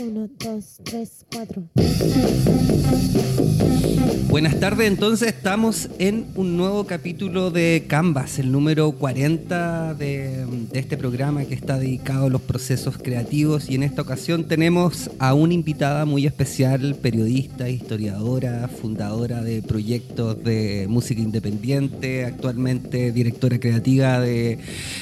Uno, dos, tres, cuatro. Buenas tardes, entonces estamos en un nuevo capítulo de Canvas, el número 40 de, de, este programa que está dedicado a los procesos creativos. Y en esta ocasión tenemos a una invitada muy especial, periodista, historiadora, fundadora de proyectos de música independiente, actualmente directora creativa de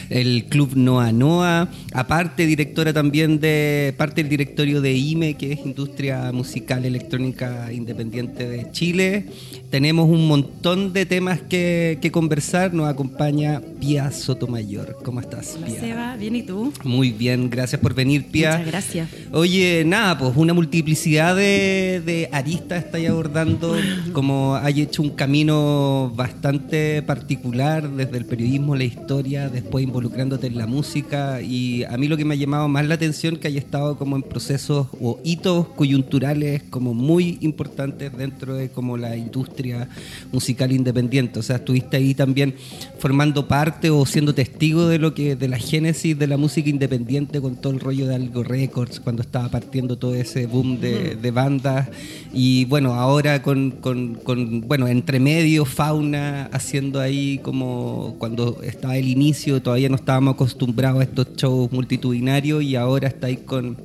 el Club Noa Noa, aparte directora también de parte del directorio de IME, que es Industria Musical Electrónica Independiente de Chile. Tenemos un montón de temas que, que conversar. Nos acompaña Pia Sotomayor. ¿Cómo estás, Hola, Pia? Seba, bien y tú. Muy bien, gracias por venir, Pia. Muchas gracias. Oye, nada, pues una multiplicidad de, de aristas estáis abordando, como hay hecho un camino bastante particular desde el periodismo, la historia, después involucrándote en la música y a mí lo que me ha llamado más la atención que haya estado como en procesos o hitos coyunturales como muy importantes dentro de como la industria musical independiente, o sea, estuviste ahí también formando parte o siendo testigo de lo que de la génesis de la música independiente con todo el rollo de Algo Records cuando estaba partiendo todo ese boom de, de bandas. Y bueno, ahora con, con, con, bueno, entre medio Fauna haciendo ahí como cuando estaba el inicio, todavía no estábamos acostumbrados a estos shows multitudinarios y ahora está ahí con,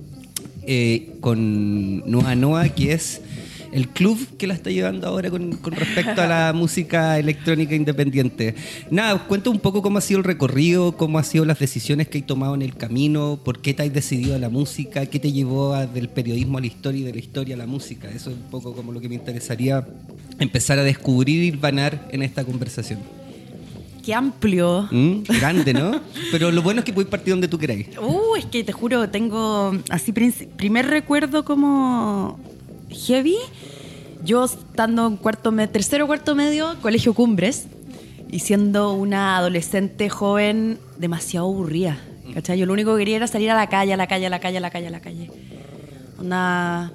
eh, con Noa Noa, que es el club que la está llevando ahora con, con, respecto a la música electrónica independiente. Nada, cuenta un poco cómo ha sido el recorrido, cómo han sido las decisiones que hay tomado en el camino, por qué te has decidido a la música, qué te llevó a, del periodismo a la historia y de la historia a la música. Eso es un poco como lo que me interesaría empezar a descubrir y vanar en esta conversación. Qué amplio. ¿Mm? Grande, ¿no? Pero lo bueno es que puedes partir donde tú queráis. Uh, es que te juro, tengo así primer recuerdo como heavy. Yo estando en cuarto tercero cuarto medio, colegio Cumbres, y siendo una adolescente joven demasiado aburrida. ¿Cachai? Yo lo único que quería era salir a la calle, a la calle, a la calle, a la calle, a la calle. Una.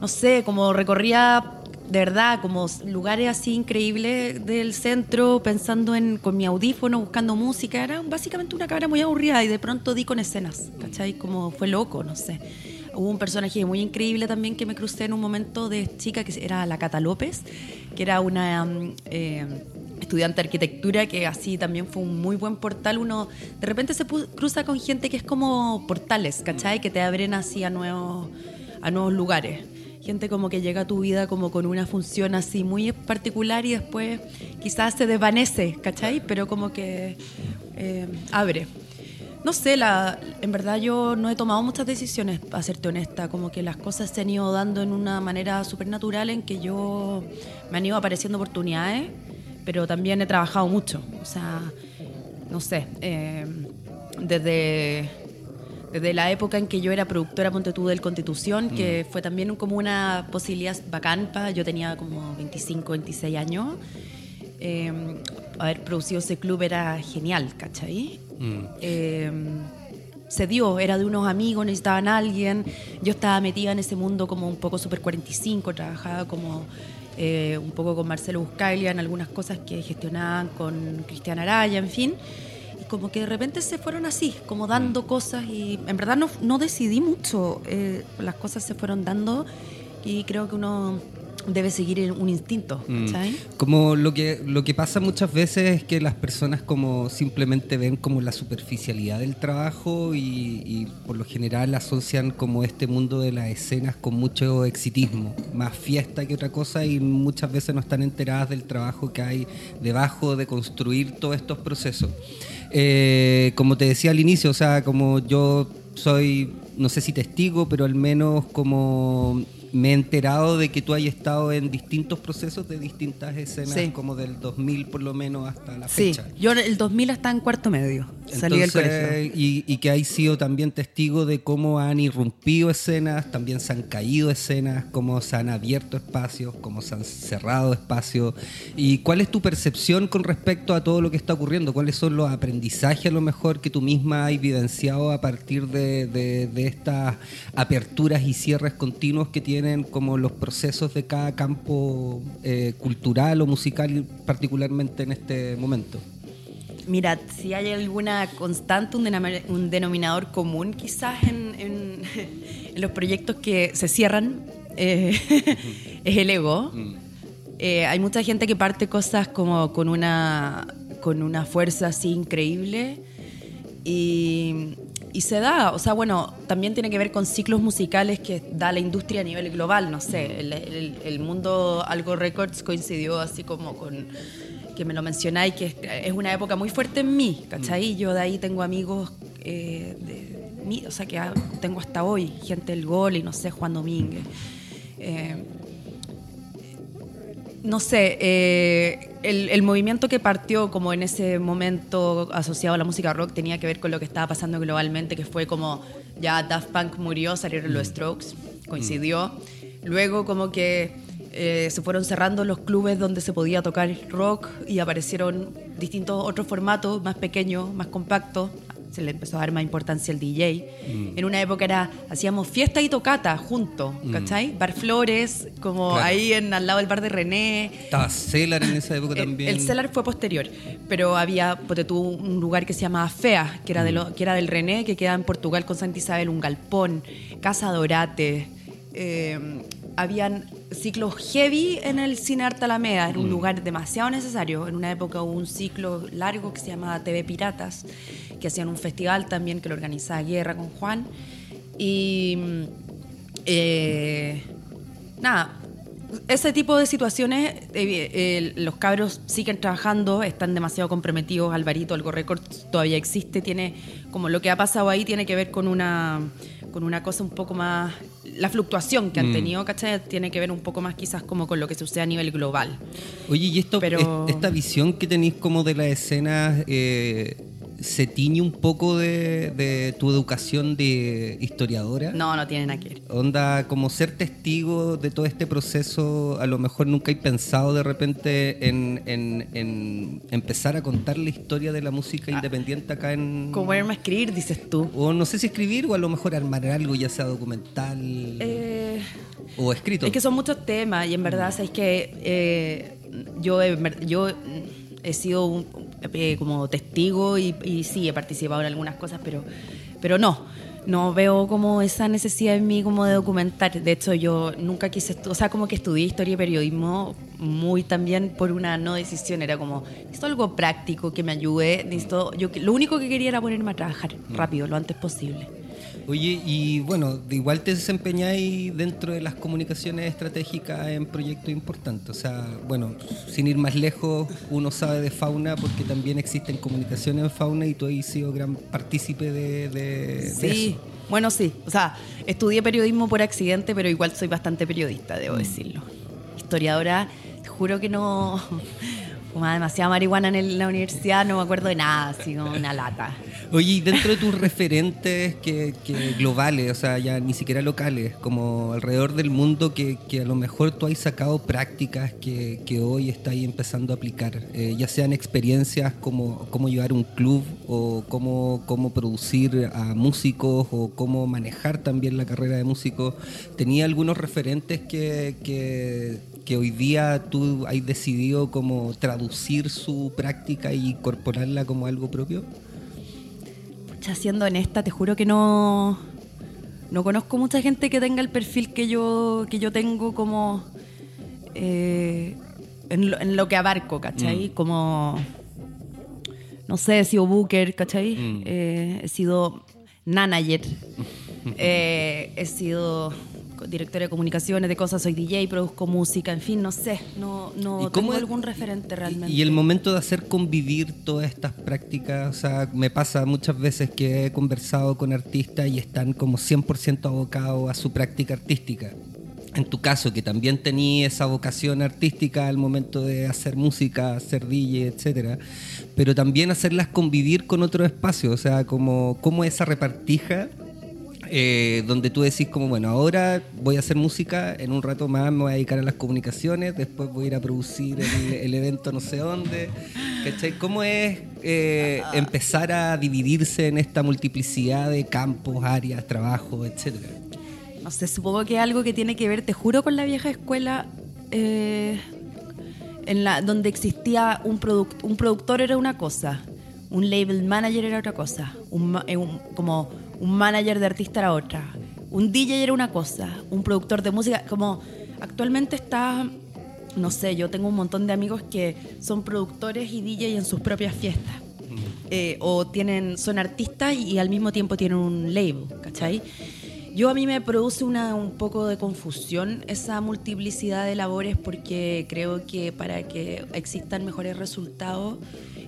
No sé, como recorría de verdad, como lugares así increíbles del centro, pensando en con mi audífono, buscando música. Era básicamente una cabra muy aburrida y de pronto di con escenas, ¿cachai? Como fue loco, no sé. Hubo un personaje muy increíble también que me crucé en un momento de chica, que era la Cata López, que era una eh, estudiante de arquitectura que así también fue un muy buen portal. Uno de repente se cruza con gente que es como portales, ¿cachai? Que te abren así a nuevos, a nuevos lugares gente como que llega a tu vida como con una función así muy particular y después quizás se desvanece, ¿cachai? Pero como que eh, abre. No sé, la, en verdad yo no he tomado muchas decisiones, para serte honesta, como que las cosas se han ido dando en una manera súper natural en que yo me han ido apareciendo oportunidades, pero también he trabajado mucho, o sea, no sé, eh, desde desde la época en que yo era productora Ponte tú del Constitución, que mm. fue también como una posibilidad bacán para, yo tenía como 25, 26 años. Eh, haber producido ese club era genial, ¿cachai? Mm. Eh, se dio, era de unos amigos, necesitaban a alguien. Yo estaba metida en ese mundo como un poco Super 45, trabajaba como eh, un poco con Marcelo Buscaglia en algunas cosas que gestionaban con Cristian Araya, en fin como que de repente se fueron así, como dando cosas y en verdad no, no decidí mucho, eh, las cosas se fueron dando y creo que uno debe seguir un instinto. ¿sabes? Como lo que, lo que pasa muchas veces es que las personas como simplemente ven como la superficialidad del trabajo y, y, por lo general asocian como este mundo de las escenas con mucho exitismo, más fiesta que otra cosa y muchas veces no están enteradas del trabajo que hay debajo de construir todos estos procesos. Eh, como te decía al inicio, o sea, como yo soy, no sé si testigo, pero al menos como me he enterado de que tú hayas estado en distintos procesos de distintas escenas, sí. como del 2000 por lo menos hasta la fecha. Sí, yo el 2000 hasta en cuarto medio, Entonces, salí del colegio. Y, y que hay sido también testigo de cómo han irrumpido escenas, también se han caído escenas, cómo se han abierto espacios, cómo se han cerrado espacios. ¿Y cuál es tu percepción con respecto a todo lo que está ocurriendo? ¿Cuáles son los aprendizajes a lo mejor que tú misma has evidenciado a partir de, de, de estas aperturas y cierres continuos que tiene tienen como los procesos de cada campo eh, cultural o musical, particularmente en este momento? Mira, si hay alguna constante, un, denominador común quizás en, en, en los proyectos que se cierran eh, es el ego. Eh, hay mucha gente que parte cosas como con una, con una fuerza así increíble y, y se da, o sea, bueno, también tiene que ver con ciclos musicales que da la industria a nivel global, no sé, el, el- el mundo Algo Records coincidió así como con que me lo mencionáis, que es, una época muy fuerte en mí, ¿cachai? Yo de ahí tengo amigos eh, de mí, o sea, que tengo hasta hoy, gente del gol y no sé, Juan Domínguez. Eh, no sé, eh, el, el movimiento que partió como en ese momento asociado a la música rock tenía que ver con lo que estaba pasando globalmente, que fue como ya Daft Punk murió, salieron los Strokes, coincidió. Luego como que eh, se fueron cerrando los clubes donde se podía tocar rock y aparecieron distintos otros formatos más pequeños, más compactos. Se le empezó a dar más importancia al DJ. En una época era, hacíamos fiesta y tocata juntos, ¿cachai? Bar Flores, como Claro. ahí en, al lado del bar de René. Estaba Cellar en esa época El- también. El Cellar fue posterior, pero había, ponte tú, un lugar que se llamaba Fea, que era, de lo- que era del René, que queda en Portugal con Santa Isabel, un galpón, Casa Dorate. eh, habían ciclos heavy en el Cine Arte Alameda, era un lugar demasiado necesario. En una época hubo un ciclo largo que se llamaba TV Piratas, que hacían un festival también que lo organizaba Guerra con Juan. Y mm, eh, nada, ese tipo de situaciones, eh, eh, los cabros siguen trabajando, están demasiado comprometidos. Alvarito, Algo Records todavía existe, tiene como lo que ha pasado ahí tiene que ver con una con una cosa un poco más la fluctuación que han tenido, ¿cachai? Tiene que ver un poco más quizás como con lo que sucede a nivel global. Oye, y esto, Pero- esta visión que tenéis como de la escena eh, se tiñe un poco de, de tu educación de historiadora. No, no tiene nada que ver. Onda, como ser testigo de todo este proceso, a lo mejor nunca he pensado de repente en, en- en empezar a contar la historia de la música independiente acá en... Como ponerme a escribir, dices tú. O no sé si escribir o a lo mejor armar algo, ya sea documental Eh, o escrito. Es que son muchos temas y en verdad, sabes que eh, yo, yo mm, he sido un- eh, como testigo y, y sí, he participado en algunas cosas, pero, pero no. No veo como esa necesidad en mí como de documentar. De hecho, yo nunca quise, o sea, como que estudié historia y periodismo muy también por una no decisión. Era como, necesito algo práctico que me ayude. Necesito, yo, lo único que quería era ponerme a trabajar rápido, lo antes posible. Oye, y bueno, de igual te desempeñáis dentro de las comunicaciones estratégicas en proyectos importantes. O sea, bueno, sin ir más lejos, uno sabe de fauna porque también existen comunicaciones en fauna y tú has sido gran partícipe de, de- de Sí, eso. bueno, sí. O sea, estudié periodismo por accidente, pero igual soy bastante periodista, Mm. debo decirlo. Historiadora, te juro que no. Fumaba demasiada marihuana en la universidad, no me acuerdo de nada, así como una lata. Oye, y dentro de tus referentes que, globales, o sea, ya ni siquiera locales, como alrededor del mundo, que, que a lo mejor tú has sacado prácticas que, que hoy estáis empezando a aplicar, eh, ya sean experiencias como cómo llevar un club o cómo, cómo producir a músicos o cómo manejar también la carrera de músico, ¿tenía algunos referentes que, que hoy día tú has decidido como traducir su práctica y incorporarla como algo propio? Pucha, siendo honesta, te juro que no. No conozco mucha gente que tenga el perfil que yo, que yo tengo como. eh, en, lo, en lo que abarco, ¿cachai? Mm. Como. No sé, he sido booker, ¿cachai? Mm. Eh, he sido manager. eh, he sido directora de comunicaciones, de cosas, soy DJ, produzco música, en fin, no sé. No, ¿Y no cómo tengo algún referente realmente. Y el momento de hacer convivir todas estas prácticas, o sea, me pasa muchas veces que he conversado con artistas y están como 100% abocados a su práctica artística. En tu caso, que también tenías esa vocación artística al momento de hacer música, hacer DJ, etcétera, pero también hacerlas convivir con otros espacios, o sea, como, como esa repartija eh, donde tú decís como, bueno, ahora voy a hacer música, en un rato más me voy a dedicar a las comunicaciones, después voy a ir a producir el, evento no sé dónde. ¿Cachai? ¿Cómo es eh, empezar a dividirse en esta multiplicidad de campos, áreas, trabajos, etcétera? No sé, supongo que algo que tiene que ver, te juro, con la vieja escuela, eh, en la, donde existía un, produc- un productor era una cosa, un label manager era otra cosa, un, un- como un manager de artista era otra, un DJ era una cosa, un productor de música, como actualmente está, no sé, yo tengo un montón de amigos que son productores y DJ en sus propias fiestas. Eh, o tienen, son artistas y, al mismo tiempo tienen un label, ¿cachai? Yo a mí me produce una, un poco de confusión esa multiplicidad de labores porque creo que para que existan mejores resultados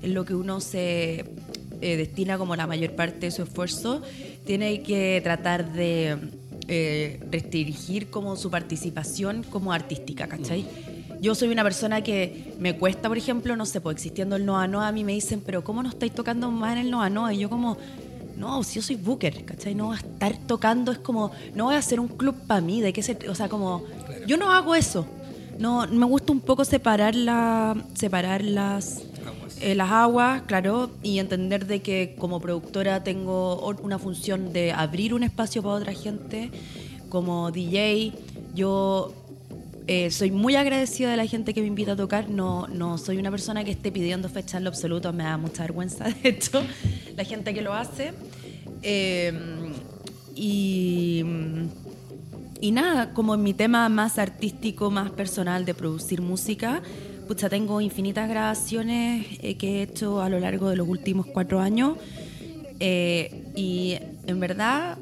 en lo que uno se eh, destina como la mayor parte de su esfuerzo, tiene que tratar de eh, restringir como su participación como artística, ¿cachai? Yo soy una persona que me cuesta, por ejemplo, no sé, pues existiendo el Noa Noa, a mí me dicen, pero ¿cómo no estáis tocando más en el Noa Noa? Y yo como, no, si yo soy booker, ¿cachai? No voy a estar tocando, es como, no voy a hacer un club para mí, de qué se, o sea, como, yo no hago eso. No, me gusta un poco separar, la, separar las, eh, las aguas, claro, y entender de que como productora tengo una función de abrir un espacio para otra gente, como DJ, yo eh, soy muy agradecida de la gente que me invita a tocar. No, no soy una persona que esté pidiendo fecha en lo absoluto, me da mucha vergüenza, de hecho, la gente que lo hace. Eh, y, y nada, como en mi tema más artístico, más personal de producir música, pucha, tengo infinitas grabaciones eh, que he hecho a lo largo de los últimos cuatro años. y en verdad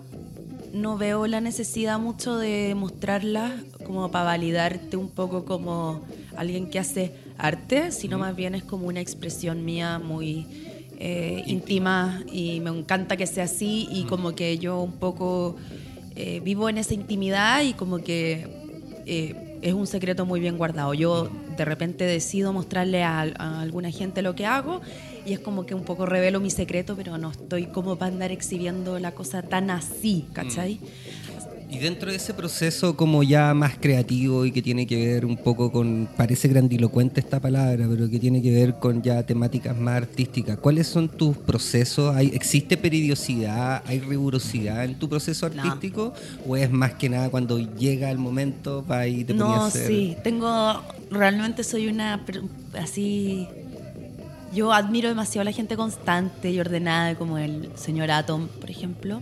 no veo la necesidad mucho de mostrarlas como para validarte un poco como alguien que hace arte, sino más bien es como una expresión mía muy eh, íntima y me encanta que sea así y como que yo un poco eh, vivo en esa intimidad y como que eh, es un secreto muy bien guardado. Yo de repente decido mostrarle a, alguna gente lo que hago y es como que un poco revelo mi secreto, pero no estoy como para andar exhibiendo la cosa tan así, ¿cachai? Y dentro de ese proceso como ya más creativo y que tiene que ver un poco con, parece grandilocuente esta palabra, pero que tiene que ver con ya temáticas más artísticas, ¿cuáles son tus procesos? ¿Hay, ¿Existe periodicidad, hay rigurosidad en tu proceso artístico? ¿O es más que nada cuando llega el momento va y te No, a hacer? sí, tengo, realmente soy una, así, yo admiro demasiado a la gente constante y ordenada como el señor Atom, por ejemplo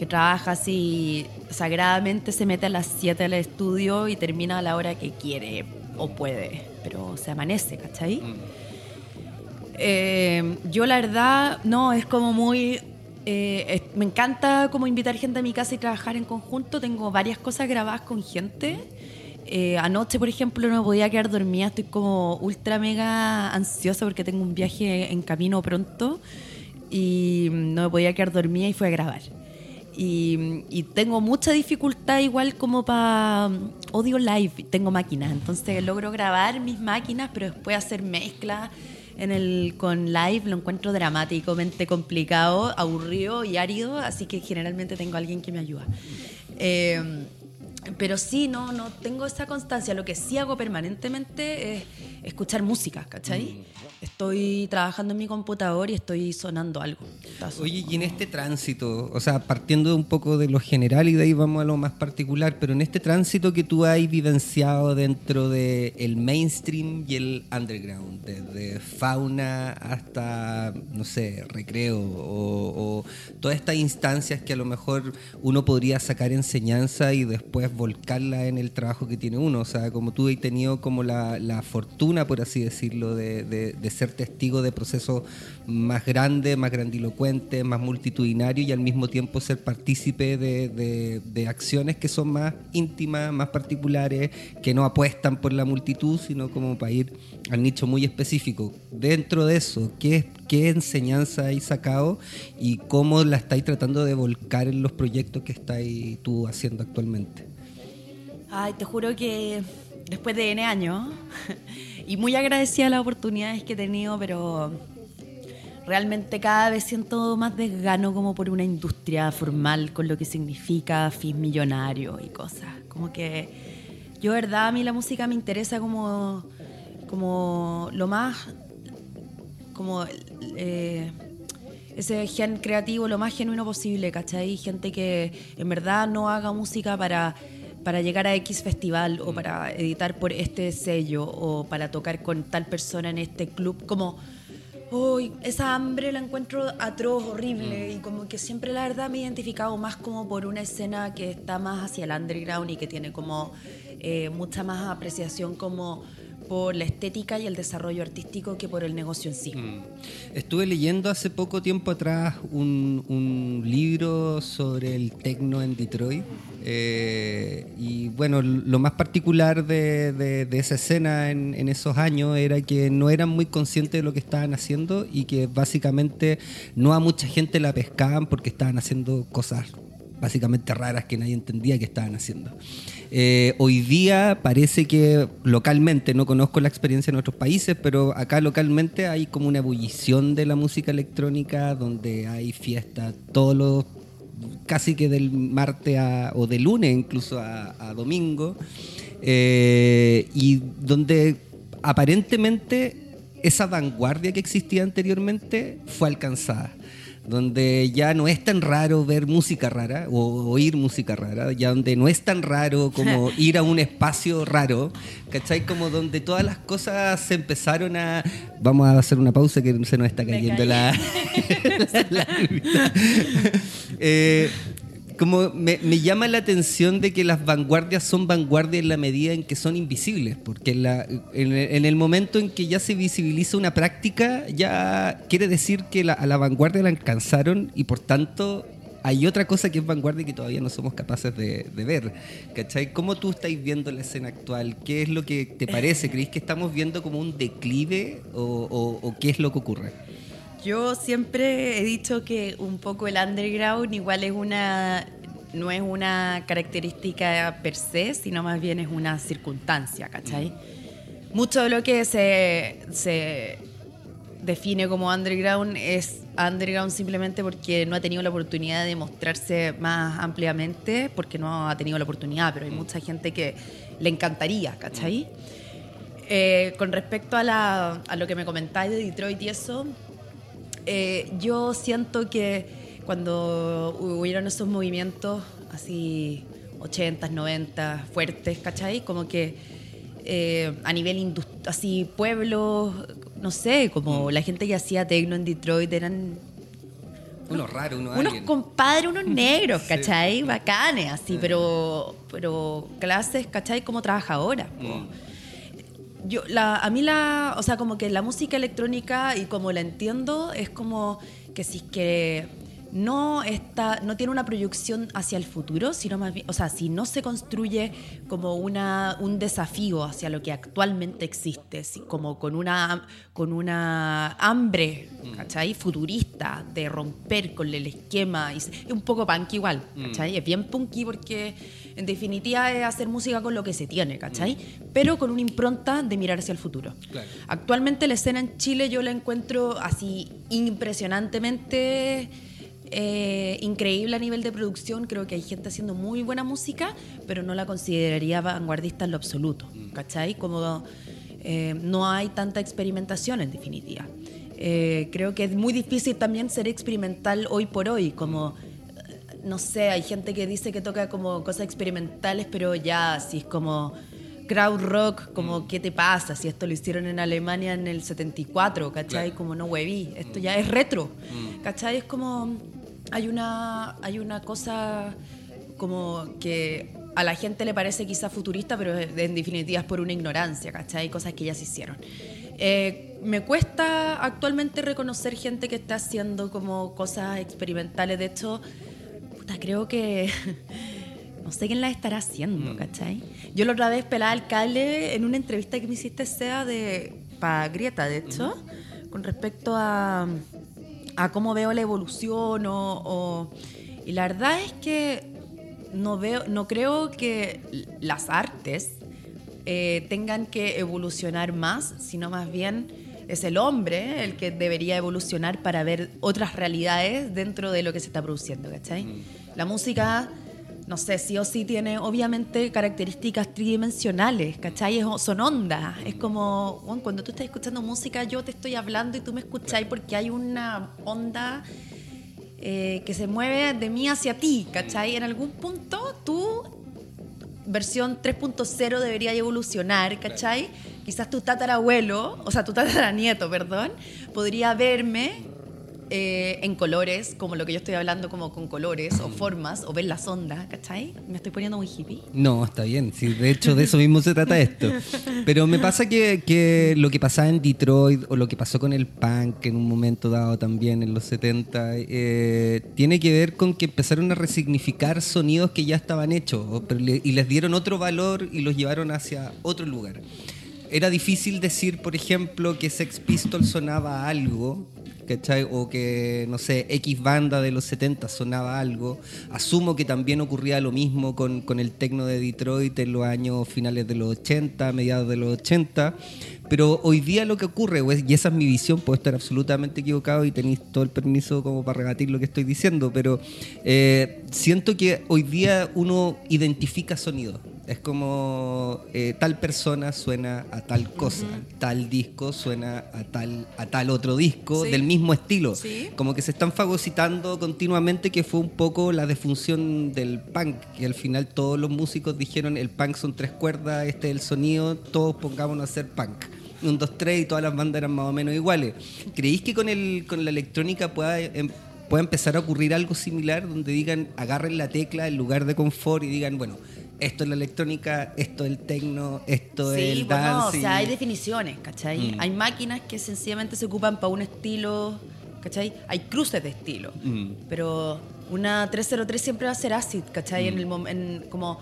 que trabaja así sagradamente, se mete a las 7 al estudio y termina a la hora que quiere o puede, pero se amanece, ¿cachai? Mm. Eh, yo la verdad, no, es como muy... Eh, me encanta como invitar gente a mi casa y trabajar en conjunto. Tengo varias cosas grabadas con gente. Eh, anoche, por ejemplo, no podía quedar dormida. Estoy como ultra mega ansiosa porque tengo un viaje en camino pronto y no me podía quedar dormida y fui a grabar. Y, tengo mucha dificultad igual como para... Odio live, tengo máquinas, entonces logro grabar mis máquinas, pero después hacer mezcla en el, con live lo encuentro dramáticamente complicado, aburrido y árido, así que generalmente tengo alguien que me ayuda. Eh, pero sí, no, no tengo esa constancia. Lo que sí hago permanentemente es escuchar música, ¿cachai? Mm. Estoy trabajando en mi computador y estoy sonando algo. Oye, y en este tránsito, o sea, partiendo un poco de lo general y de ahí vamos a lo más particular, pero en este tránsito que tú has vivenciado dentro del el mainstream y el underground, desde fauna hasta, no sé, recreo o, todas estas instancias que a lo mejor uno podría sacar enseñanza y después volcarla en el trabajo que tiene uno. O sea, como tú has tenido como la, la fortuna, por así decirlo, de, de, ser testigo de procesos más grandes, más grandilocuentes, más multitudinarios y al mismo tiempo ser partícipe de, de, acciones que son más íntimas, más particulares, que no apuestan por la multitud, sino como para ir al nicho muy específico. Dentro de eso, ¿qué, qué enseñanza hay sacado y cómo la estáis tratando de volcar en los proyectos que estáis tú haciendo actualmente? Ay, te juro que después de N años, y muy agradecida de las oportunidades que he tenido, pero realmente cada vez siento más desgano como por una industria formal con lo que significa fin millonario y cosas. Como que yo, verdad, a mí la música me interesa como, como lo más, como eh, ese gen creativo lo más genuino posible, ¿cachai? Gente que en verdad no haga música para para llegar a X festival o mm. para editar por este sello o para tocar con tal persona en este club, como Hoy esa hambre la encuentro atroz, horrible, y como que siempre la verdad me he identificado más como por una escena que está más hacia el underground y que tiene como eh, mucha más apreciación como por la estética y el desarrollo artístico que por el negocio en sí. Mm. Estuve leyendo hace poco tiempo atrás un, un libro sobre el techno en Detroit. eh, y bueno, lo más particular de, de- de esa escena en, en esos años era que no eran muy conscientes de lo que estaban haciendo y que básicamente no a mucha gente la pescaban porque estaban haciendo cosas básicamente raras que nadie entendía que estaban haciendo. Eh, hoy día parece que localmente, no conozco la experiencia en otros países, pero acá localmente hay como una ebullición de la música electrónica donde hay fiestas todos los casi que del martes o de lunes incluso a, a domingo eh, y donde aparentemente esa vanguardia que existía anteriormente fue alcanzada donde ya no es tan raro ver música rara o oír música rara, ya donde no es tan raro como ir a un espacio raro, ¿cachai? Como donde todas las cosas se empezaron a... Vamos a hacer una pausa que se nos está cayendo la... la como me, llama la atención de que las vanguardias son vanguardias en la medida en que son invisibles, porque en, la- en en el momento en que ya se visibiliza una práctica, ya quiere decir que la- a la vanguardia la alcanzaron y por tanto hay otra cosa que es vanguardia que todavía no somos capaces de, ver. ¿Cachai? ¿Cómo tú estáis viendo la escena actual? ¿Qué es lo que te parece? ¿Creéis que estamos viendo como un declive o qué es lo que ocurre? Yo siempre he dicho que un poco el underground igual es una no es una característica per se, sino más bien es una circunstancia, ¿cachai? Mucho de lo que se, se define como underground es underground simplemente porque no ha tenido la oportunidad de mostrarse más ampliamente, porque no ha tenido la oportunidad, pero hay mucha gente que le encantaría, ¿cachai? Eh, con respecto a, la- a lo que me comentáis de Detroit y eso, eh, yo siento que cuando hubieron esos movimientos así 80s, 90 fuertes, ¿cachai? Como que eh, a nivel así pueblos, no sé, como la gente que hacía tecno en Detroit eran Uno raro, uno unos alien. compadres, unos negros, ¿cachai? Bacanes, así, pero, pero clases, ¿cachai? Como trabajadora. Mm. Yo, la, a mí la, o sea, como que la música electrónica y como la entiendo es como que si es que no está, no tiene una proyección hacia el futuro, sino más bien, o sea, si no se construye como una, un desafío hacia lo que actualmente existe, como con una, con una hambre, ¿cachai? Futurista de romper con el esquema, y es es un poco punk igual, ¿cachai? Es bien punky porque en definitiva es hacer música con lo que se tiene, ¿cachai? Pero con una impronta de mirar hacia el futuro. Claro. Actualmente la escena en Chile yo la encuentro así impresionantemente eh, increíble a nivel de producción. Creo que hay gente haciendo muy buena música, pero no la consideraría vanguardista en lo absoluto, ¿cachai? Como eh, no hay tanta experimentación en definitiva. Eh, creo que es muy difícil también ser experimental hoy por hoy, como no sé, hay gente que dice que toca como cosas experimentales, pero ya, si es como crowd rock, como ¿qué te pasa? Si esto lo hicieron en Alemania en el 74, ¿cachai? Claro. Como no hueví, esto ya es retro, ¿cachai? Es como, hay una, hay una cosa como que a la gente le parece quizá futurista, pero en definitiva es por una ignorancia, ¿cachai? Cosas que ya se hicieron. Eh, me cuesta actualmente reconocer gente que está haciendo como cosas experimentales. De hecho, puta, creo que no sé quién las estará haciendo, ¿cachai? Yo la otra vez pelaba el cable en una entrevista que me hiciste, Sea, de, para Grieta, de hecho, con respecto a, a cómo veo la evolución o, o- y la verdad es que no veo, no creo que las artes eh, tengan que evolucionar más, sino más bien es el hombre el que debería evolucionar para ver otras realidades dentro de lo que se está produciendo, ¿cachai? La música, no sé, sí o sí tiene obviamente características tridimensionales, ¿cachai? Son ondas, es como, bueno, cuando tú estás escuchando música yo te estoy hablando y tú me escucháis porque hay una onda eh, que se mueve de mí hacia ti, ¿cachai? En algún punto tú versión 3.0 debería evolucionar, ¿cachai? quizás tu tatarabuelo, o sea, tu tataranieto, perdón, podría verme eh, en colores, como lo que yo estoy hablando, como con colores o formas, o ver las ondas, ¿cachai? Me estoy poniendo muy hippie. No, está bien. Sí, de hecho, de eso mismo se trata esto. Pero me pasa que, que lo que pasaba en Detroit o lo que pasó con el punk en un momento dado también en los 70, eh, tiene que ver con que empezaron a resignificar sonidos que ya estaban hechos y les dieron otro valor y los llevaron hacia otro lugar. Era difícil decir, por ejemplo, que Sex Pistols sonaba algo, ¿cachai? O que, no sé, X banda de los 70 sonaba algo. Asumo que también ocurría lo mismo con, con el tecno de Detroit en los años finales de los 80, mediados de los 80. Pero hoy día lo que ocurre, y esa es mi visión, puedo estar absolutamente equivocado y tenéis todo el permiso como para rebatir lo que estoy diciendo, pero eh, siento que hoy día uno identifica sonido. Es como eh, tal persona suena a tal cosa, tal disco suena a tal, a tal otro disco Sí. del mismo estilo. Sí. Como que se están fagocitando continuamente, que fue un poco la defunción del punk, que al final todos los músicos dijeron el punk son tres cuerdas, este es el sonido, todos pongámonos a hacer punk. Un, dos, tres y todas las bandas eran más o menos iguales. ¿Creéis que con, el, con la electrónica pueda, em- pueda empezar a ocurrir algo similar donde digan, agarren la tecla, el lugar de confort y digan, bueno, esto es la electrónica, esto es el techno, esto es Sí, el bueno, o dance? sea, hay definiciones, ¿cachai? Mm. Hay máquinas que sencillamente se ocupan para un estilo, ¿cachai? Hay cruces de estilo. Mm. Pero una 303 siempre va a ser acid, ¿cachai? En el mom- en como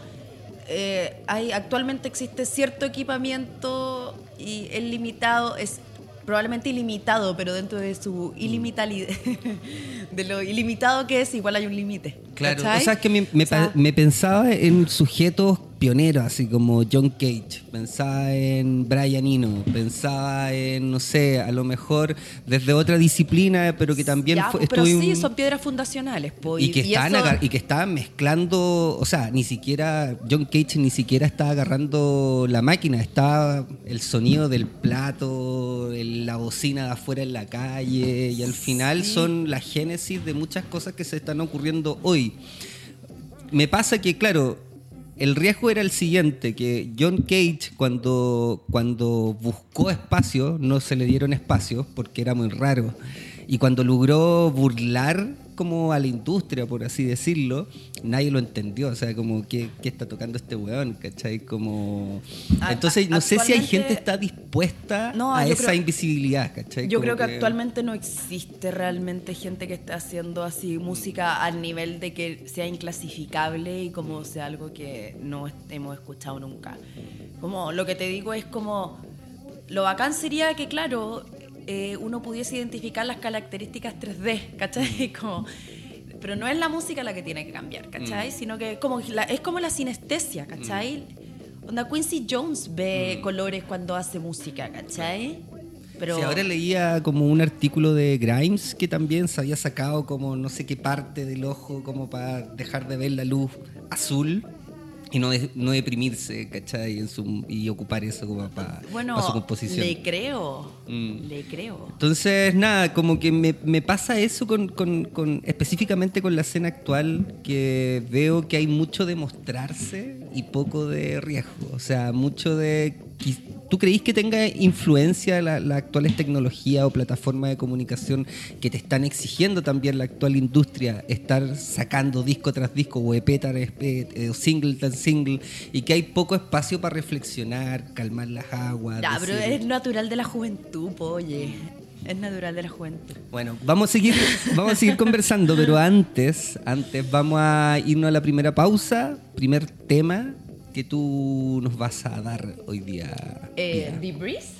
eh, hay actualmente existe cierto equipamiento y el limitado es probablemente ilimitado, pero dentro de su ilimitali- de lo ilimitado que es, igual hay un límite. Claro, ¿cachai? o sea, que me, me O sea, me pensaba en sujetos pioneros, así como John Cage, pensaba en Brian Eno, pensaba en, no sé, a lo mejor desde otra disciplina, pero que también ya, fue, pero estuvo sí, son piedras fundacionales. po, y que, eso- agar- y que estaban mezclando, o sea, ni siquiera, John Cage ni siquiera estaba agarrando la máquina, estaba el sonido del plato, el- la bocina de afuera en la calle, y al final Sí. son la génesis de muchas cosas que se están ocurriendo hoy. Me pasa que, claro, el riesgo era el siguiente, que John Cage cuando, cuando buscó espacio, no se le dieron espacios porque era muy raro. Y cuando logró burlar como a la industria, por así decirlo, nadie lo entendió. O sea, como, ¿qué, qué está tocando este weón? ¿Cachai? Como... Entonces, no sé si hay gente que está dispuesta No, a esa creo- invisibilidad, ¿cachai? Yo Como creo que, actualmente no existe realmente gente que esté haciendo así música al nivel de que sea inclasificable y como sea algo que no hemos escuchado nunca. Como lo que te digo es como lo bacán sería que claro eh, uno pudiese identificar las características 3D, ¿cachai? Como, pero no es la música la que tiene que cambiar, ¿cachai? Sino que como la- es como la sinestesia, ¿cachai? Onda Quincy Jones ve colores cuando hace música, ¿cachai? Pero Sí, ahora leía como un artículo de Grimes que también se había sacado como no sé qué parte del ojo como para dejar de ver la luz azul y no, de- no deprimirse, ¿cachai? En su, y ocupar eso como para, Bueno, su composición. le creo, Mm. le creo. Entonces, nada, como que me, me pasa eso con, con- con- específicamente con la escena actual, que veo que hay mucho de mostrarse y poco de riesgo. O sea, mucho de... ¿Tú creís que tenga influencia la- las actuales tecnologías o plataformas de comunicación que te están exigiendo también la actual industria estar sacando disco tras disco o EP tras EP, eh, o single tras single y que hay poco espacio para reflexionar, calmar las aguas? Ya, pero es natural de la juventud, po, oye. Es natural de la juventud. Bueno, vamos a seguir, vamos a seguir conversando, pero antes, antes vamos a irnos a la primera pausa, primer tema que tú nos vas a dar hoy día. Eh. ¿Deep Breeze?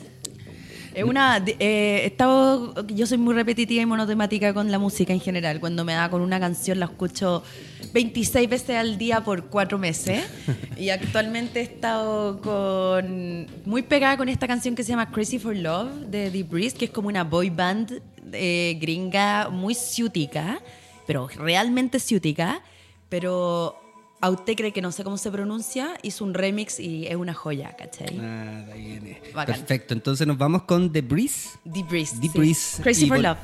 Es una. eh, he estado- yo soy muy repetitiva y monotemática con la música en general. Cuando me da con una canción la escucho 26 veces al día por cuatro meses. y actualmente he estado con muy pegada con esta canción que se llama Crazy for Love de Deep Breeze, que es como una boy band eh, gringa muy ciútica, pero realmente ciútica. Pero a usted cree que no sé cómo se pronuncia, hizo un remix y es una joya, ¿cachai? Ah, ahí viene. Bacán. Perfecto, entonces nos vamos con The Breeze. Deep Breeze. Sí. Breeze. Crazy y for Love.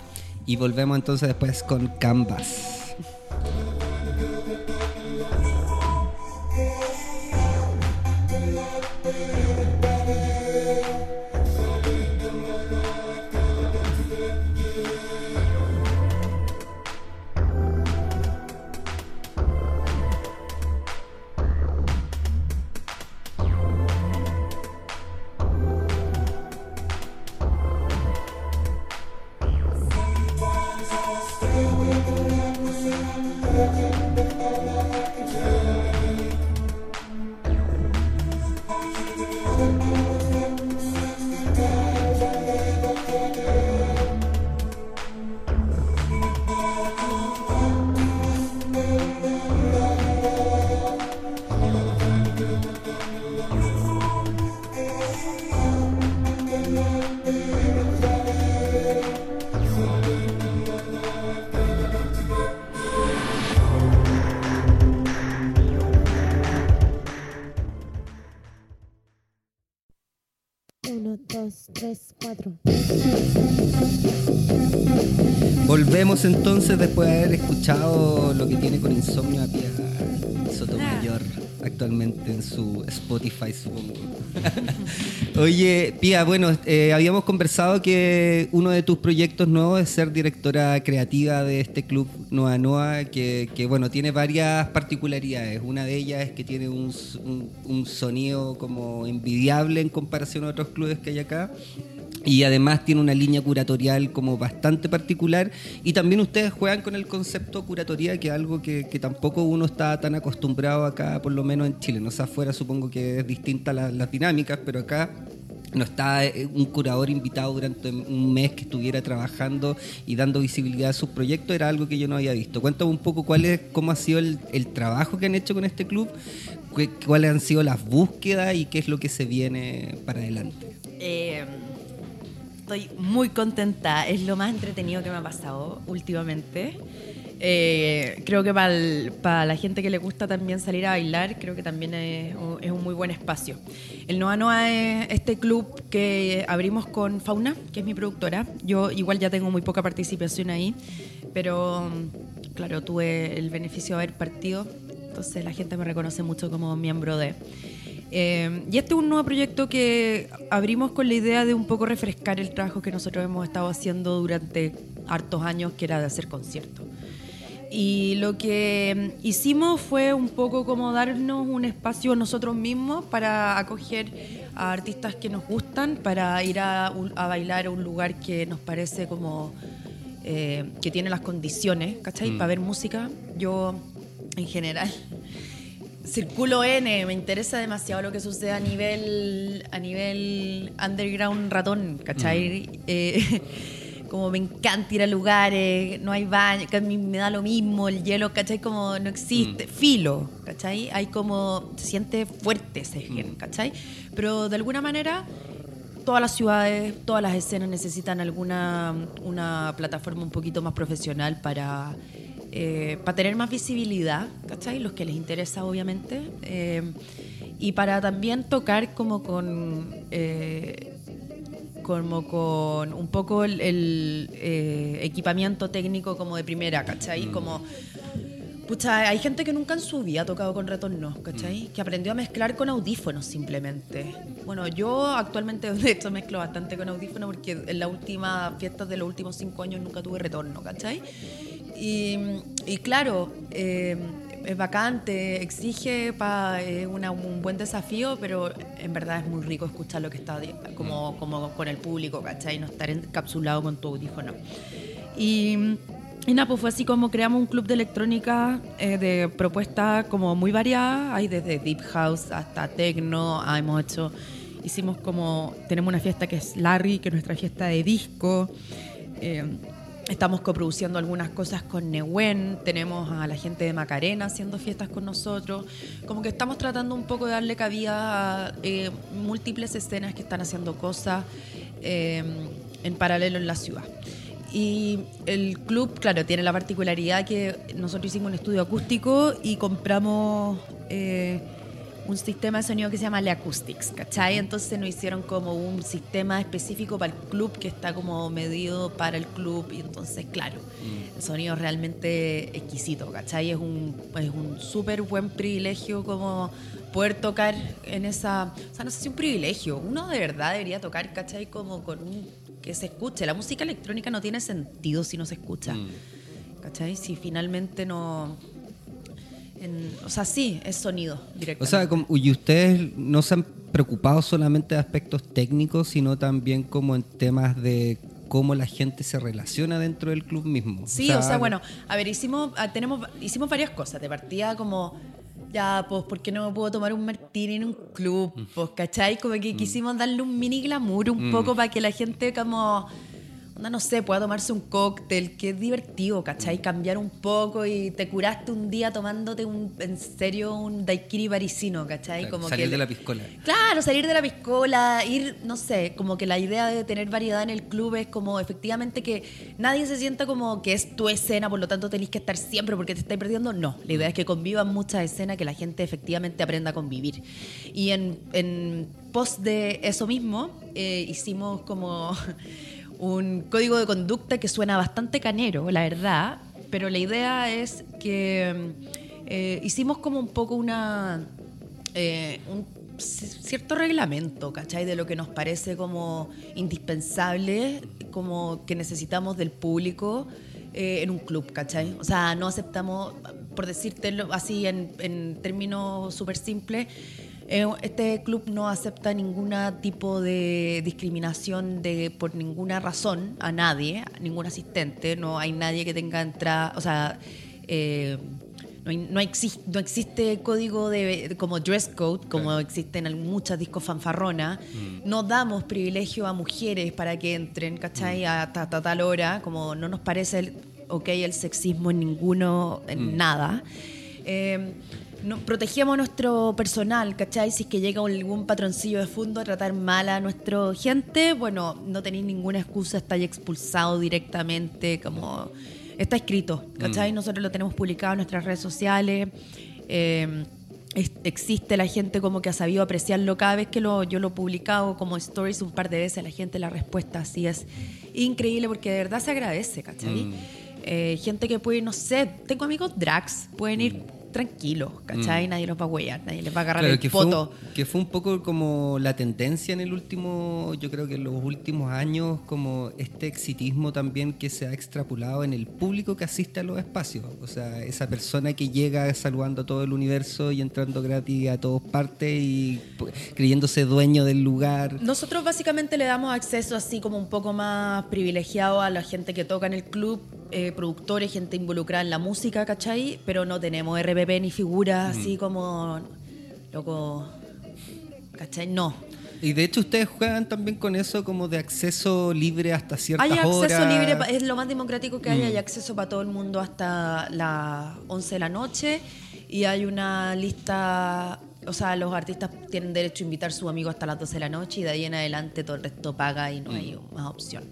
Y volvemos entonces después con Canvas. Entonces después de haber escuchado lo que tiene con insomnio a Pia Sotomayor actualmente en su Spotify, supongo. Oye, Pia, bueno, eh, habíamos conversado que uno de tus proyectos nuevos es ser directora creativa de este club Noa Noa, que, que, bueno, tiene varias particularidades. Una de ellas es que tiene un, un, un sonido como envidiable en comparación a otros clubes que hay acá y además tiene una línea curatorial como bastante particular y también ustedes juegan con el concepto curatoría que es algo que, que tampoco uno está tan acostumbrado acá por lo menos en Chile no sé afuera supongo que es distinta la, las dinámicas pero acá no está eh, un curador invitado durante un mes que estuviera trabajando y dando visibilidad a sus proyectos, era algo que yo no había visto. Cuéntame un poco cuál es, cómo ha sido el, el trabajo que han hecho con este club, cuáles han sido las búsquedas y qué es lo que se viene para adelante. Eh, estoy muy contenta, es lo más entretenido que me ha pasado últimamente. Eh, creo que para, la gente que le gusta también salir a bailar, creo que también es, es, un muy buen espacio. El Noa Noa es este club que abrimos con Fauna, que es mi productora. Yo igual ya tengo muy poca participación ahí, pero claro, tuve el beneficio de haber partido, entonces la gente me reconoce mucho como miembro de... Eh, y este es un nuevo proyecto que abrimos con la idea de un poco refrescar el trabajo que nosotros hemos estado haciendo durante hartos años, que era de hacer conciertos. Y lo que hicimos fue un poco como darnos un espacio nosotros mismos para acoger a artistas que nos gustan, para ir a, a bailar a un lugar que nos parece como eh, que tiene las condiciones, ¿cachai? Mm. Para ver música. Yo, en general, circulo N, me interesa demasiado lo que sucede a nivel, a nivel underground ratón, ¿cachai? Mm. Eh, como me encanta ir a lugares, no hay baño, que a mí me da lo mismo, el hielo, ¿cachai? Como no existe, mm. filo, ¿cachai? Hay como, se siente fuerte ese gen, mm. ¿cachai? Pero de alguna manera, todas las ciudades, todas las escenas necesitan alguna una plataforma un poquito más profesional para, eh, para tener más visibilidad, ¿cachai? Los que les interesa, obviamente. Eh, y para también tocar como con... Eh, como con un poco el, el eh, equipamiento técnico como de primera, ¿cachai? Mm. Como, pucha, hay gente que nunca en su vida ha tocado con retornos, ¿cachai? Mm. Que aprendió a mezclar con audífonos simplemente. Bueno, yo actualmente de hecho mezclo bastante con audífonos porque en las últimas fiestas de los últimos cinco años nunca tuve retorno, ¿cachai? Y, claro, eh, es bacante, exige pa, eh, un buen desafío, pero en verdad es muy rico escuchar lo que está como, con el público, ¿cachai? No estar encapsulado con tu audífono. Y, y nada, pues fue así como creamos un club de electrónica eh, de propuestas como muy variadas. Hay desde Deep House hasta Techno, hemos hecho, hicimos como, tenemos una fiesta que es Larry, que es nuestra fiesta de disco. Eh, Estamos coproduciendo algunas cosas con Nehuen, tenemos a la gente de Macarena haciendo fiestas con nosotros. Como que estamos tratando un poco de darle cabida a eh, múltiples escenas que están haciendo cosas eh, en paralelo en la ciudad. Y el club, claro, tiene la particularidad que nosotros hicimos un estudio acústico y compramos eh, un sistema de sonido que se llama Le Acoustics, ¿cachai? Entonces nos hicieron como un sistema específico para el club que está como medido para el club y entonces, claro, mm. el sonido es realmente exquisito, ¿cachai? Es un, es un súper buen privilegio como poder tocar en esa... O sea, no sé si un privilegio, uno de verdad debería tocar, ¿cachai? Como con un... que se escuche. La música electrónica no tiene sentido si no se escucha, mm. ¿cachai? Si finalmente no en, o sea, sí, es sonido directo. O sea, y ustedes no se han preocupado solamente de aspectos técnicos, sino también como en temas de cómo la gente se relaciona dentro del club mismo. Sí, o sea, bueno, a ver, hicimos, ah, tenemos, hicimos varias cosas. De partida como, ya, pues, ¿por qué no me puedo tomar un martini en un club? Pues, ¿cachai? Como que mm. quisimos darle un mini glamour un mm. poco para que la gente como no sé, pueda tomarse un cóctel, que es divertido, ¿cachai? Cambiar un poco y te curaste un día tomándote un, en serio un daiquiri parisino, ¿cachai? como salir de la piscola. Claro, salir de la piscola, ir, no sé, como que la idea de tener variedad en el club es como efectivamente que nadie se sienta como que es tu escena, por lo tanto tenés que estar siempre porque te estáis perdiendo. No, la idea es que convivan muchas escenas, que la gente efectivamente aprenda a convivir. Y en, en pos de eso mismo, eh, hicimos como un código de conducta que suena bastante canero, la verdad, pero la idea es que eh, hicimos como un poco una... eh, un cierto reglamento, ¿cachai? De lo que nos parece como indispensable, como que necesitamos del público eh, en un club, ¿cachai? O sea, no aceptamos, por decírtelo así en, en términos súper simples, este club no acepta ningún tipo de discriminación de, por ninguna razón a nadie, a ningún asistente, no hay nadie que tenga entrada, o sea... eh, no, hay- no, exis- no existe código de, como dress code, como existe en al- muchas discos fanfarronas. No damos privilegio a mujeres para que entren, ¿cachai? A ta- ta- tal hora, como no nos parece el, ok el sexismo en ninguno, en nada. Eh, no, protegíamos a nuestro personal, ¿cachai? Si es que llega algún patroncillo de fondo a tratar mal a nuestra gente, bueno, no tenéis ninguna excusa, estáis expulsado directamente, como... Está escrito, ¿cachai? Nosotros lo tenemos publicado en nuestras redes sociales. eh, es- existe la gente como que ha sabido apreciarlo cada vez que lo, yo lo he publicado como stories un par de veces, la gente la respuesta así es increíble porque de verdad se agradece, ¿cachai? Eh, gente que puede ir, no sé, tengo amigos drags, pueden ir tranquilos, ¿cachai? Nadie los va a huellar, nadie les va a agarrar Claro, el que fue, un, que fue un poco como la tendencia en el último, yo creo que en los últimos años, como este exitismo también que se ha extrapolado en el público que asiste a los espacios. O sea, esa persona que llega saludando a todo el universo y entrando gratis a todas partes y pues, creyéndose dueño del lugar. Nosotros básicamente le damos acceso así como un poco más privilegiado a la gente que toca en el club, eh, productores, gente involucrada en la música, ¿cachai? Pero no tenemos RPP ni figuras así como, loco, ¿cachai? No. Y de hecho ustedes juegan también con eso como de acceso libre hasta ciertas Hay acceso horas. libre, es lo más democrático que hay, hay acceso para todo el mundo hasta las 11 de la noche y hay una lista, o sea, los artistas tienen derecho a invitar a su amigo hasta las 12 de la noche y de ahí en adelante todo el resto paga y no hay más opción.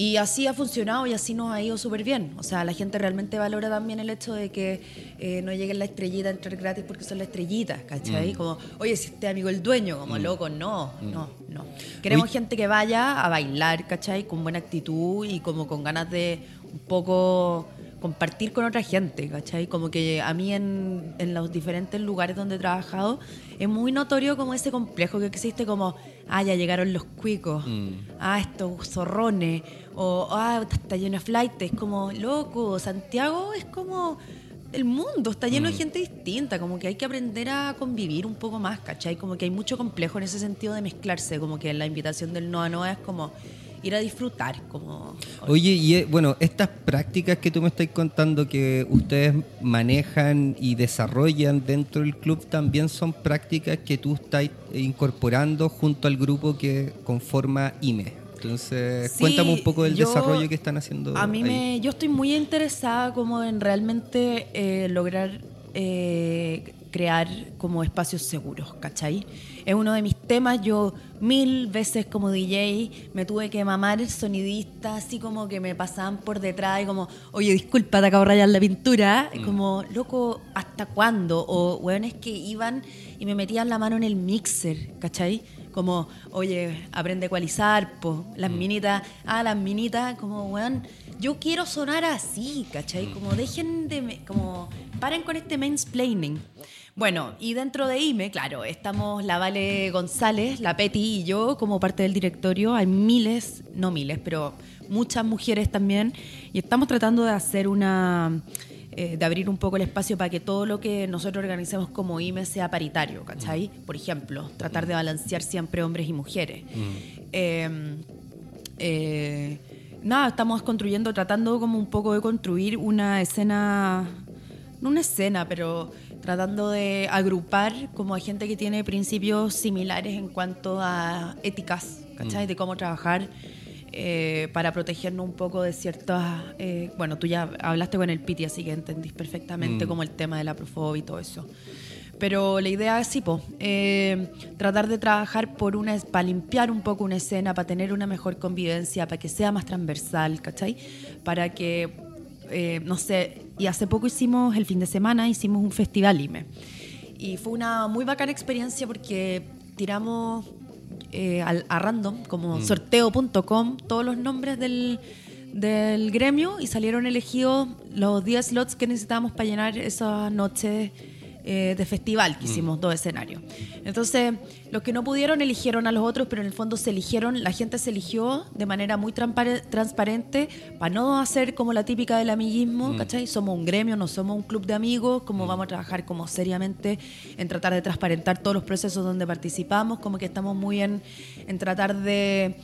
Y así ha funcionado y así nos ha ido súper bien. O sea, la gente realmente valora también el hecho de que eh, no lleguen la estrellita a entrar gratis porque son la estrellita, ¿cachai? Como, oye, si este amigo el dueño, como loco, no, no, no. Queremos gente que vaya a bailar, ¿cachai? Con buena actitud y como con ganas de un poco compartir con otra gente, ¿cachai? Como que a mí en, en los diferentes lugares donde he trabajado es muy notorio como ese complejo que existe como, ah, ya llegaron los cuicos, ah, estos zorrones, o ah, está lleno de flight, es como, loco, Santiago es como el mundo, está lleno de gente distinta, como que hay que aprender a convivir un poco más, ¿cachai? Como que hay mucho complejo en ese sentido de mezclarse, como que la invitación del Noa Noa es como ir a disfrutar, como... Oye, y eh, bueno, estas prácticas que tú me estás contando que ustedes manejan y desarrollan dentro del club también son prácticas que tú estás incorporando junto al grupo que conforma IME. Entonces, Sí, cuéntame un poco del yo- desarrollo que están haciendo. A mí ahí. me, yo estoy muy interesada como en realmente eh, lograr eh, crear como espacios seguros, ¿cachai? Es uno de mis temas, yo mil veces como DJ me tuve que mamar el sonidista, así como que me pasaban por detrás y como, oye, disculpa, te acabo de rayar la pintura, y como, loco, ¿hasta cuándo? O weones que iban y me metían la mano en el mixer, ¿cachai? Como, oye, aprende a ecualizar, po. Las minitas, ah, las minitas, como, weón, yo quiero sonar así, ¿cachai? Como, dejen de, como, paren con este mansplaining. Bueno, y dentro de IME, claro, estamos la Vale González, la Peti y yo como parte del directorio. Hay miles, no miles, pero muchas mujeres también. Y estamos tratando de hacer una eh, de abrir un poco el espacio para que todo lo que nosotros organicemos como IME sea paritario, ¿cachai? Por ejemplo, tratar de balancear siempre hombres y mujeres. Eh, eh, nada, estamos construyendo, tratando como un poco de construir una escena, no una escena, pero tratando de agrupar como a gente que tiene principios similares en cuanto a éticas, ¿cachai? De cómo trabajar eh, para protegernos un poco de ciertas... eh, bueno, tú ya hablaste con el Piti, así que entendís perfectamente como el tema de la profobia y todo eso. Pero la idea es, sí, po, eh, tratar de trabajar por una, para limpiar un poco una escena, para tener una mejor convivencia, para que sea más transversal, ¿cachai? Para que, eh, no sé, y hace poco hicimos, el fin de semana, hicimos un festival IME. Y fue una muy bacana experiencia porque tiramos eh, al- a random, como sorteo.com, todos los nombres del, del gremio y salieron elegidos los 10 slots que necesitábamos para llenar esa noche eh, de festival que hicimos dos escenarios. Entonces, los que no pudieron eligieron a los otros, pero en el fondo se eligieron, la gente se eligió de manera muy transparente para no hacer como la típica del amiguismo, ¿cachai? Somos un gremio, no somos un club de amigos, como vamos a trabajar como seriamente en tratar de transparentar todos los procesos donde participamos, como que estamos muy en, en tratar de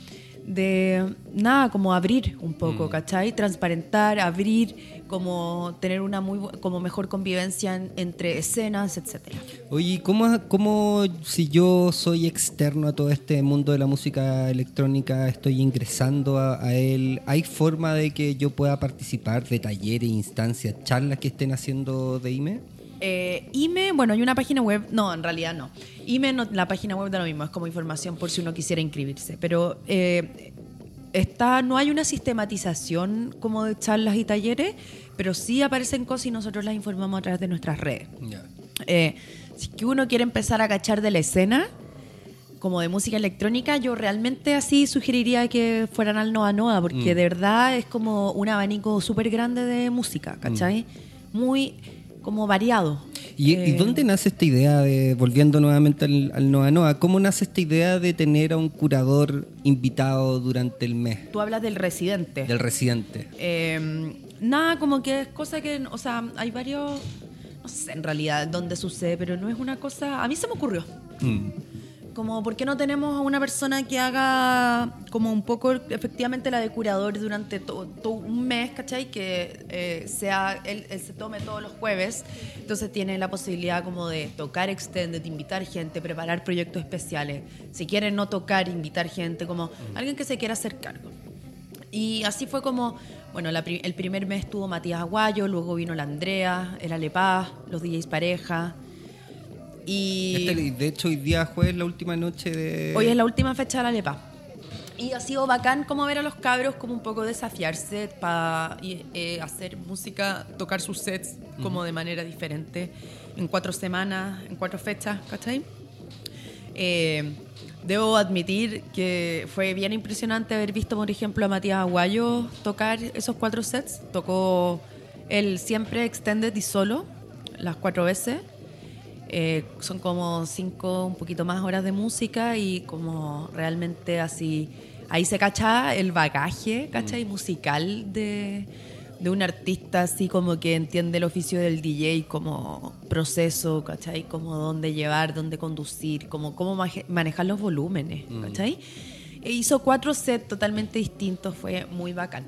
de nada, como abrir un poco, ¿cachai? Transparentar, abrir, como tener una muy como mejor convivencia en- entre escenas, etcétera. Oye, ¿y ¿cómo, ¿cómo si yo soy externo a todo este mundo de la música electrónica, estoy ingresando a, a él? ¿Hay forma de que yo pueda participar de talleres, instancias, charlas que estén haciendo de IME? Eh, IME, bueno, hay una página web, no, en realidad no. IME, no, la página web da lo mismo, es como información por si uno quisiera inscribirse, pero eh, está, no hay una sistematización como de charlas y talleres, pero sí aparecen cosas y nosotros las informamos a través de nuestras redes. Eh, si que uno quiere empezar a cachar de la escena, como de música electrónica, yo realmente así sugeriría que fueran al Noa Noa, porque de verdad es como un abanico súper grande de música, ¿cachai? Muy como variado. ¿Y, y Eh, dónde nace esta idea de, volviendo nuevamente al, al Noa Noa, cómo nace esta idea de tener a un curador invitado durante el mes Tú hablas del residente. del residente? Eh, nada, como que es cosa que, o sea, hay varios, no sé en realidad dónde sucede, pero no es una cosa, a mí se me ocurrió. Mm. Como, ¿por qué no tenemos a una persona que haga como un poco efectivamente la de curador durante todo un mes, ¿cachai? Que eh, sea, él, él se tome todos los jueves, entonces tiene la posibilidad como de tocar extended, invitar gente, preparar proyectos especiales. Si quieren no tocar, invitar gente, como alguien que se quiera hacer cargo. Y así fue como, bueno, la el primer mes estuvo Matías Aguayo, luego vino la Andrea, el Alepaz, los DJs pareja. Y Este, de hecho, hoy día jueves la última noche de... Hoy es la última fecha de la Lepa. Y ha sido bacán como ver a los cabros como un poco desafiarse para hacer música, tocar sus sets como de manera diferente en cuatro semanas, en cuatro fechas, ¿cachai? Eh, debo admitir que fue bien impresionante haber visto, por ejemplo, a Matías Aguayo tocar esos cuatro sets. Tocó él siempre extended y solo, las cuatro veces. Eh, son como cinco, un poquito más horas de música y como realmente así, ahí se cacha el bagaje, ¿cachai? Musical de, de un artista así como que entiende el oficio del DJ como proceso, ¿cachai? Como dónde llevar, dónde conducir, como cómo manejar los volúmenes, ¿cachai? E hizo cuatro sets totalmente distintos, fue muy bacán.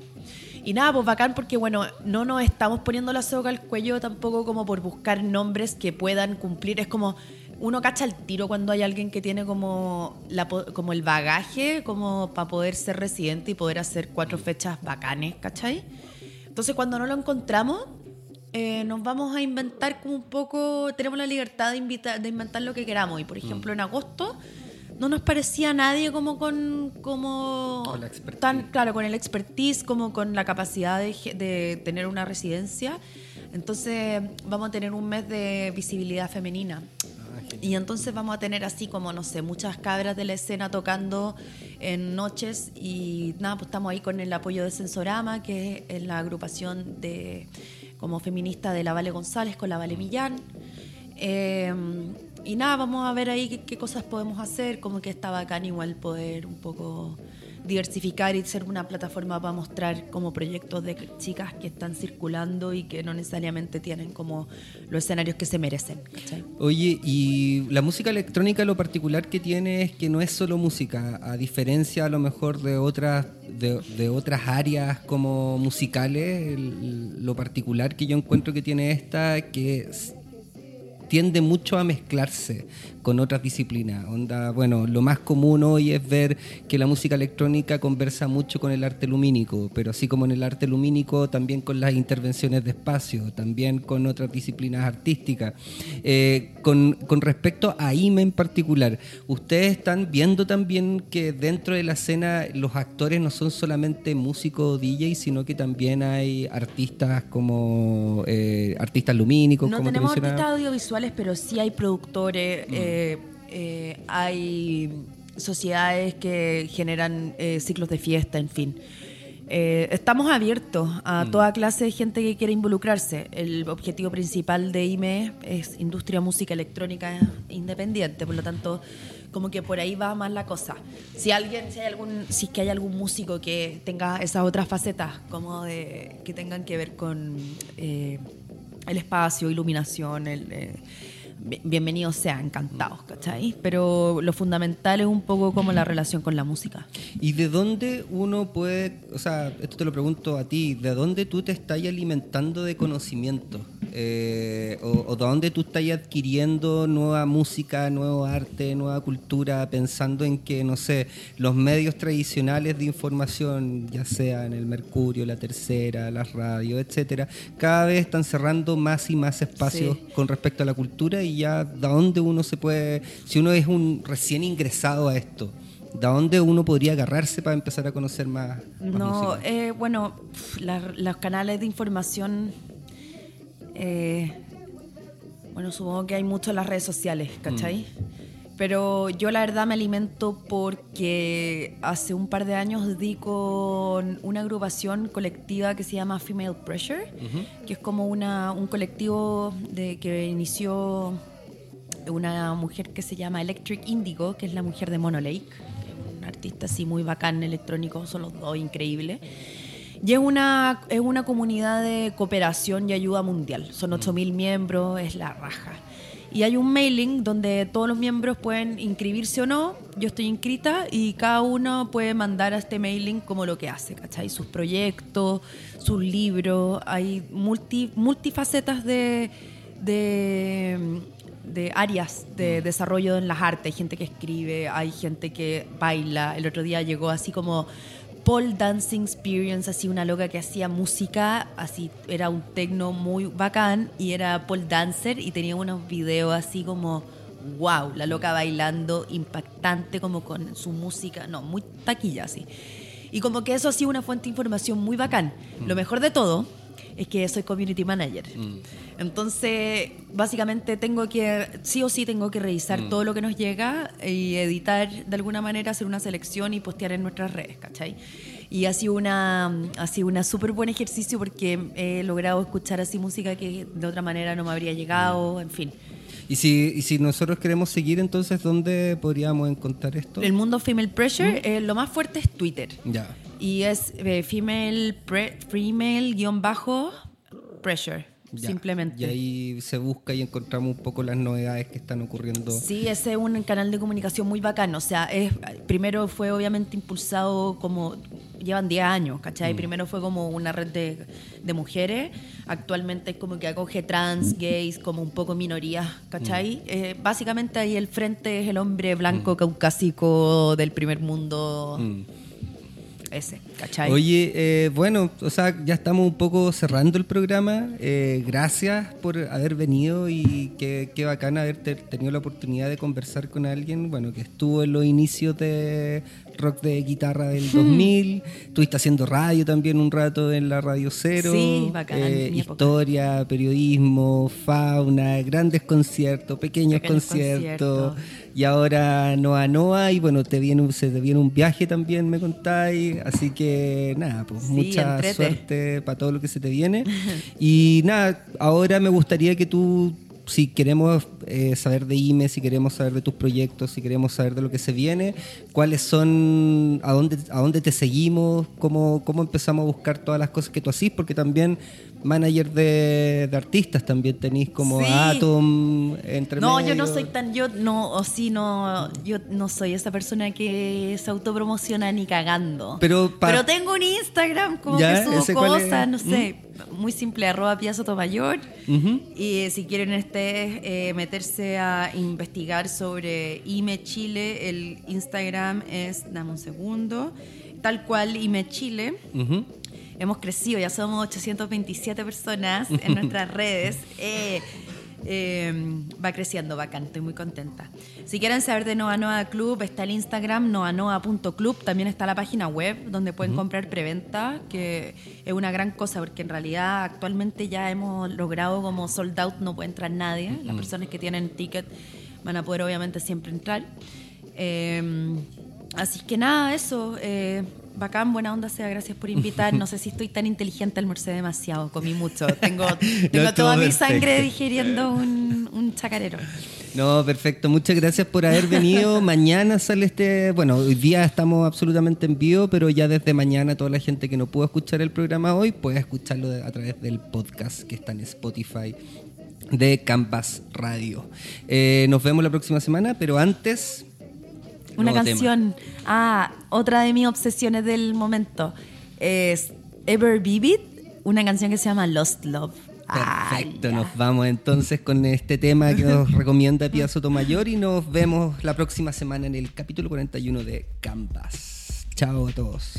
Y nada, pues bacán porque, bueno, no nos estamos poniendo la soga al cuello tampoco como por buscar nombres que puedan cumplir. Es como, uno cacha el tiro cuando hay alguien que tiene como, la, como el bagaje como para poder ser residente y poder hacer cuatro fechas bacanes, ¿cachai? Entonces cuando no lo encontramos, eh, nos vamos a inventar como un poco, tenemos la libertad de, invitar, de inventar lo que queramos. Y por ejemplo, en agosto no nos parecía nadie como con como Con la expertise. tan claro con el expertise como con la capacidad de, de tener una residencia. Entonces vamos a tener un mes de visibilidad femenina. Y entonces vamos a tener así como, no sé, muchas cabras de la escena tocando en noches. Y nada, pues estamos ahí con el apoyo de Sensorama, que es la agrupación de como feminista de la Vale González con la Vale Millán. Eh, y nada, vamos a ver ahí qué, qué cosas podemos hacer, como que está bacán igual poder un poco diversificar y ser una plataforma para mostrar como proyectos de chicas que están circulando y que no necesariamente tienen como los escenarios que se merecen. ¿cachai? Oye, y la música electrónica lo particular que tiene es que no es solo música, a diferencia a lo mejor de otras de, de otras áreas como musicales, el- lo particular que yo encuentro que tiene esta que tiende mucho a mezclarse con otras disciplinas. Onda, bueno, lo más común hoy es ver que la música electrónica conversa mucho con el arte lumínico, pero así como en el arte lumínico, también con las intervenciones de espacio, también con otras disciplinas artísticas. Eh, con, con respecto a IME en particular, ¿ustedes están viendo también que dentro de la escena los actores no son solamente músicos o DJ, sino que también hay artistas como eh, artistas lumínicos? No como te tenemos artistas audiovisuales, pero sí hay productores, Mm. eh, eh, hay sociedades que generan eh, ciclos de fiesta, en fin. Eh, estamos abiertos a toda clase de gente que quiera involucrarse. El objetivo principal de IME es industria música electrónica independiente, por lo tanto, como que por ahí va más la cosa. Si alguien, si hay algún, si es que hay algún músico que tenga esas otras facetas, como de que tengan que ver con eh, el espacio, iluminación, el bienvenidos sean, encantados, ¿cachai? Pero lo fundamental es un poco como la relación con la música. ¿Y de dónde uno puede, o sea, esto te lo pregunto a ti, ¿de dónde tú te estás alimentando de conocimiento? Eh, o, o de dónde tú estás adquiriendo nueva música, nuevo arte, nueva cultura, pensando en que, no sé, los medios tradicionales de información, ya sea en el Mercurio, la Tercera, las radios, etcétera, cada vez están cerrando más y más espacios Sí. con respecto a la cultura y ya de dónde uno se puede, si uno es un recién ingresado a esto, ¿de dónde uno podría agarrarse para empezar a conocer más, más No, eh, bueno, la- los canales de información, eh, bueno, supongo que hay mucho en las redes sociales, ¿cachai? Pero yo la verdad me alimento porque hace un par de años di con una agrupación colectiva que se llama Female Pressure, que es como una, un colectivo de, que inició una mujer que se llama Electric Indigo, que es la mujer de Mono Lake, un artista así muy bacán electrónico, son los dos increíbles. Y es una, es una comunidad de cooperación y ayuda mundial. Son 8.000 miembros, es la raja. Y hay un mailing donde todos los miembros pueden inscribirse o no. Yo estoy inscrita y cada uno puede mandar a este mailing como lo que hace, ¿cachai? Sus proyectos, sus libros. Hay multi, multifacetas de, de, de áreas de desarrollo en las artes. Hay gente que escribe, hay gente que baila. El otro día llegó así como Paul Dancing Experience, así una loca que hacía música, así era un tecno muy bacán y era Paul Dancer y tenía unos videos así como wow, la loca bailando impactante como con su música, no, muy taquilla así. Y como que eso ha sido una fuente de información muy bacán. Lo mejor de todo es que soy community manager. Entonces, básicamente tengo que, sí o sí tengo que revisar todo lo que nos llega y editar de alguna manera, hacer una selección y postear en nuestras redes, ¿cachai? Y ha sido una, ha sido una súper buen ejercicio porque he logrado escuchar así música que de otra manera no me habría llegado, en fin. Y si, y si nosotros queremos seguir, entonces, ¿dónde podríamos encontrar esto? El mundo Female Pressure, eh, lo más fuerte es Twitter. Ya. Y es eh, female, pre- female guion bajo pressure, ya. simplemente. Y ahí se busca y encontramos un poco las novedades que están ocurriendo. Sí, ese es un canal de comunicación muy bacano. O sea, es, primero fue obviamente impulsado como. Llevan 10 años, ¿cachai? Primero fue como una red de, de mujeres. Actualmente es como que acoge trans, gays, como un poco minorías, ¿cachai? Eh, básicamente ahí el frente es el hombre blanco caucásico del primer mundo. Ese, ¿cachai? Oye, eh, bueno, o sea, ya estamos un poco cerrando el programa. Eh, gracias por haber venido y qué, qué bacán haber te- tenido la oportunidad de conversar con alguien, bueno, que estuvo en los inicios de rock de guitarra del 2000. Estuviste haciendo radio también un rato en la Radio Cero. Sí, bacán, Eh, época. historia, periodismo, fauna, grandes conciertos, pequeños, Pequeños conciertos. conciertos. Y ahora Noa Noa y bueno, te viene, se te viene un viaje también, me contáis. Así que nada, pues Sí, mucha entrete. suerte para todo lo que se te viene. y nada, ahora me gustaría que tú, si queremos eh, saber de IME, si queremos saber de tus proyectos, si queremos saber de lo que se viene, cuáles son, a dónde, a dónde te seguimos, cómo, cómo empezamos a buscar todas las cosas que tú hacís, porque también manager de, de artistas también tenéis como Sí. Atom, entre No, yo no medio. soy tan, yo no, o sí, no, yo no soy esa persona que se autopromociona ni cagando. Pero Pero tengo un Instagram como Ya, que subo cosas, no sé, muy simple, arroba Pia Sotomayor. Ujú. Y eh, si quieren este eh, meterse a investigar sobre IME Chile, el Instagram es, dame un segundo, tal cual IME Chile. Hemos crecido, ya somos 827 personas en nuestras redes. Eh, eh, va creciendo, bacán, estoy muy contenta. Si quieren saber de Noa Noa Club, está el Instagram noanoa.club, también está la página web donde pueden comprar preventa, que es una gran cosa porque en realidad actualmente ya hemos logrado como sold out, no puede entrar nadie. Las personas que tienen ticket van a poder obviamente siempre entrar. Eh, así que nada, eso. eh, bacán, buena onda sea, gracias por invitar. No sé si estoy tan inteligente, almorcé demasiado, comí mucho. Tengo, toda mi sangre digiriendo un, un chacarero. No, perfecto. Muchas gracias por haber venido. mañana sale este. Bueno, hoy día estamos absolutamente en vivo, pero ya desde mañana toda la gente que no pudo escuchar el programa hoy puede escucharlo a través del podcast que está en Spotify de Campus Radio. Eh, nos vemos la próxima semana, pero antes. Una nuevo tema. canción. Ah, otra de mis obsesiones del momento es Ever Vivid, una canción que se llama Lost Love. Perfecto, Ay, nos vamos entonces con este tema que nos recomienda Pia Sotomayor y nos vemos la próxima semana en el capítulo 41 de Canvas. Chao a todos.